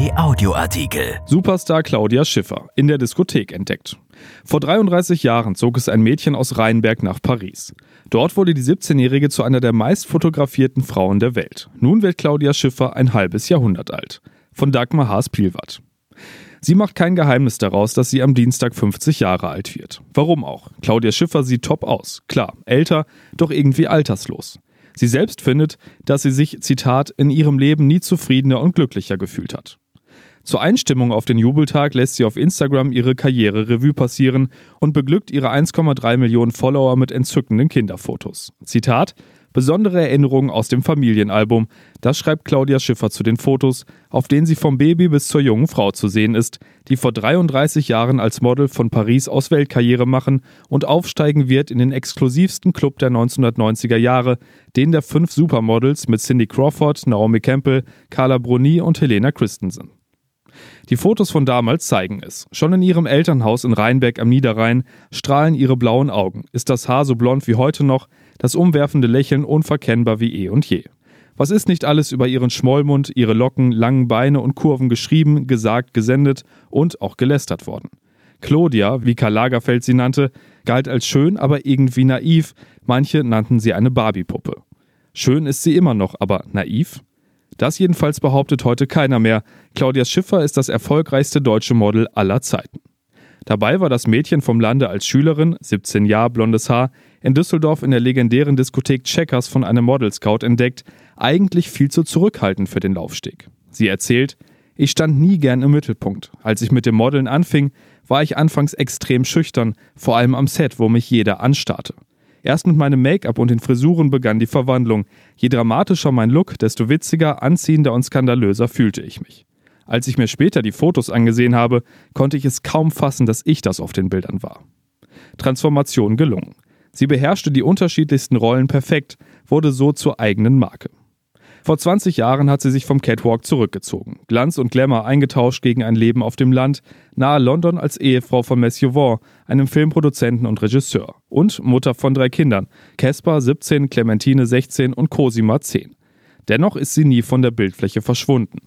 RP Audioartikel. Superstar Claudia Schiffer in der Diskothek entdeckt. Vor 33 Jahren zog es ein Mädchen aus Rheinberg nach Paris. Dort wurde die 17-Jährige zu einer der meist fotografierten Frauen der Welt. Nun wird Claudia Schiffer ein halbes Jahrhundert alt. Von Dagmar Haas-Pielwatt. Sie macht kein Geheimnis daraus, dass sie am Dienstag 50 Jahre alt wird. Warum auch? Claudia Schiffer sieht top aus. Klar, älter, doch irgendwie alterslos. Sie selbst findet, dass sie sich, Zitat, in ihrem Leben nie zufriedener und glücklicher gefühlt hat. Zur Einstimmung auf den Jubeltag lässt sie auf Instagram ihre Karriere Revue passieren und beglückt ihre 1,3 Millionen Follower mit entzückenden Kinderfotos. Zitat: Besondere Erinnerungen aus dem Familienalbum. Das schreibt Claudia Schiffer zu den Fotos, auf denen sie vom Baby bis zur jungen Frau zu sehen ist, die vor 33 Jahren als Model von Paris aus Weltkarriere machen und aufsteigen wird in den exklusivsten Club der 1990er Jahre, den der fünf Supermodels mit Cindy Crawford, Naomi Campbell, Carla Bruni und Helena Christensen. Die Fotos von damals zeigen es. Schon in ihrem Elternhaus in Rheinberg am Niederrhein strahlen ihre blauen Augen. Ist das Haar so blond wie heute noch, das umwerfende Lächeln unverkennbar wie eh und je. Was ist nicht alles über ihren Schmollmund, ihre Locken, langen Beine und Kurven geschrieben, gesagt, gesendet und auch gelästert worden? Claudia, wie Karl Lagerfeld sie nannte, galt als schön, aber irgendwie naiv. Manche nannten sie eine Barbie-Puppe. Schön ist sie immer noch, aber naiv? Das jedenfalls behauptet heute keiner mehr. Claudia Schiffer ist das erfolgreichste deutsche Model aller Zeiten. Dabei war das Mädchen vom Lande als Schülerin, 17 Jahre, blondes Haar, in Düsseldorf in der legendären Diskothek Checkers von einem Model Scout entdeckt, eigentlich viel zu zurückhaltend für den Laufsteg. Sie erzählt, ich stand nie gern im Mittelpunkt. Als ich mit dem Modeln anfing, war ich anfangs extrem schüchtern, vor allem am Set, wo mich jeder anstarrte. Erst mit meinem Make-up und den Frisuren begann die Verwandlung. Je dramatischer mein Look, desto witziger, anziehender und skandalöser fühlte ich mich. Als ich mir später die Fotos angesehen habe, konnte ich es kaum fassen, dass ich das auf den Bildern war. Transformation gelungen. Sie beherrschte die unterschiedlichsten Rollen perfekt, wurde so zur eigenen Marke. Vor 20 Jahren hat sie sich vom Catwalk zurückgezogen. Glanz und Glamour eingetauscht gegen ein Leben auf dem Land, nahe London als Ehefrau von Matthew Vaughn, einem Filmproduzenten und Regisseur. Und Mutter von drei Kindern. Caspar 17, Clementine 16 und Cosima 10. Dennoch ist sie nie von der Bildfläche verschwunden.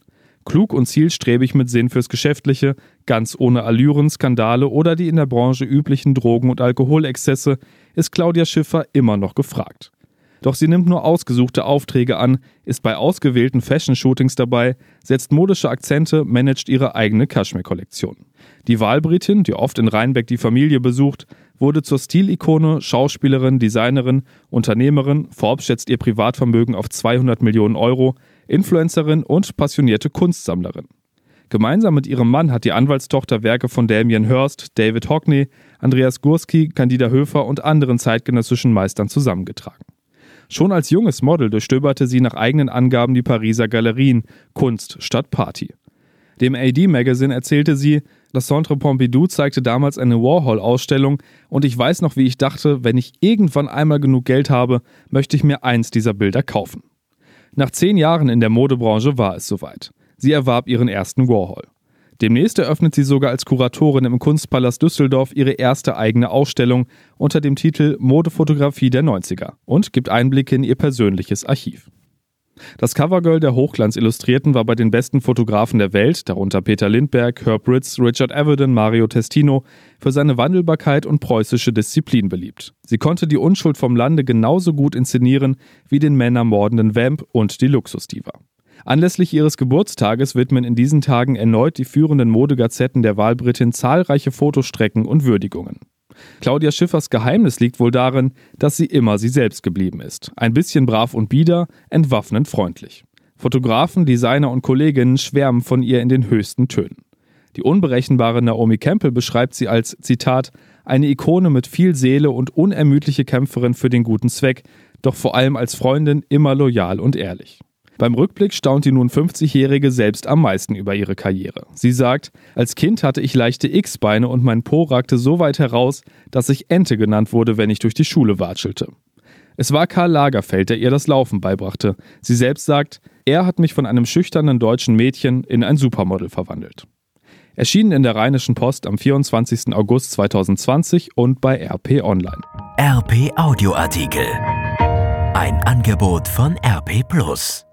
Klug und zielstrebig mit Sinn fürs Geschäftliche, ganz ohne Allüren, Skandale oder die in der Branche üblichen Drogen- und Alkoholexzesse, ist Claudia Schiffer immer noch gefragt. Doch sie nimmt nur ausgesuchte Aufträge an, ist bei ausgewählten Fashion-Shootings dabei, setzt modische Akzente, managt ihre eigene Kaschmir-Kollektion. Die Wahlbritin, die oft in Rheinbeck die Familie besucht, wurde zur Stilikone, Schauspielerin, Designerin, Unternehmerin, Forbes schätzt ihr Privatvermögen auf 200 Millionen Euro, Influencerin und passionierte Kunstsammlerin. Gemeinsam mit ihrem Mann hat die Anwaltstochter Werke von Damien Hirst, David Hockney, Andreas Gurski, Candida Höfer und anderen zeitgenössischen Meistern zusammengetragen. Schon als junges Model durchstöberte sie nach eigenen Angaben die Pariser Galerien, Kunst statt Party. Dem AD Magazine erzählte sie, das Centre Pompidou zeigte damals eine Warhol-Ausstellung und ich weiß noch, wie ich dachte, wenn ich irgendwann einmal genug Geld habe, möchte ich mir eins dieser Bilder kaufen. Nach zehn Jahren in der Modebranche war es soweit. Sie erwarb ihren ersten Warhol. Demnächst eröffnet sie sogar als Kuratorin im Kunstpalast Düsseldorf ihre erste eigene Ausstellung unter dem Titel Modefotografie der 90er und gibt Einblicke in ihr persönliches Archiv. Das Covergirl der Hochglanz-Illustrierten war bei den besten Fotografen der Welt, darunter Peter Lindbergh, Herb Ritz, Richard Avedon, Mario Testino, für seine Wandelbarkeit und preußische Disziplin beliebt. Sie konnte die Unschuld vom Lande genauso gut inszenieren wie den männermordenden Vamp und die Luxusdiva. Anlässlich ihres Geburtstages widmen in diesen Tagen erneut die führenden Modegazetten der Wahlbritin zahlreiche Fotostrecken und Würdigungen. Claudia Schiffers Geheimnis liegt wohl darin, dass sie immer sie selbst geblieben ist. Ein bisschen brav und bieder, entwaffnend freundlich. Fotografen, Designer und Kolleginnen schwärmen von ihr in den höchsten Tönen. Die unberechenbare Naomi Campbell beschreibt sie als, Zitat, eine Ikone mit viel Seele und unermüdliche Kämpferin für den guten Zweck, doch vor allem als Freundin immer loyal und ehrlich. Beim Rückblick staunt die nun 50-Jährige selbst am meisten über ihre Karriere. Sie sagt, als Kind hatte ich leichte X-Beine und mein Po ragte so weit heraus, dass ich Ente genannt wurde, wenn ich durch die Schule watschelte. Es war Karl Lagerfeld, der ihr das Laufen beibrachte. Sie selbst sagt, er hat mich von einem schüchternen deutschen Mädchen in ein Supermodel verwandelt. Erschienen in der Rheinischen Post am 24. August 2020 und bei RP Online. RP Audioartikel. Ein Angebot von RP Plus.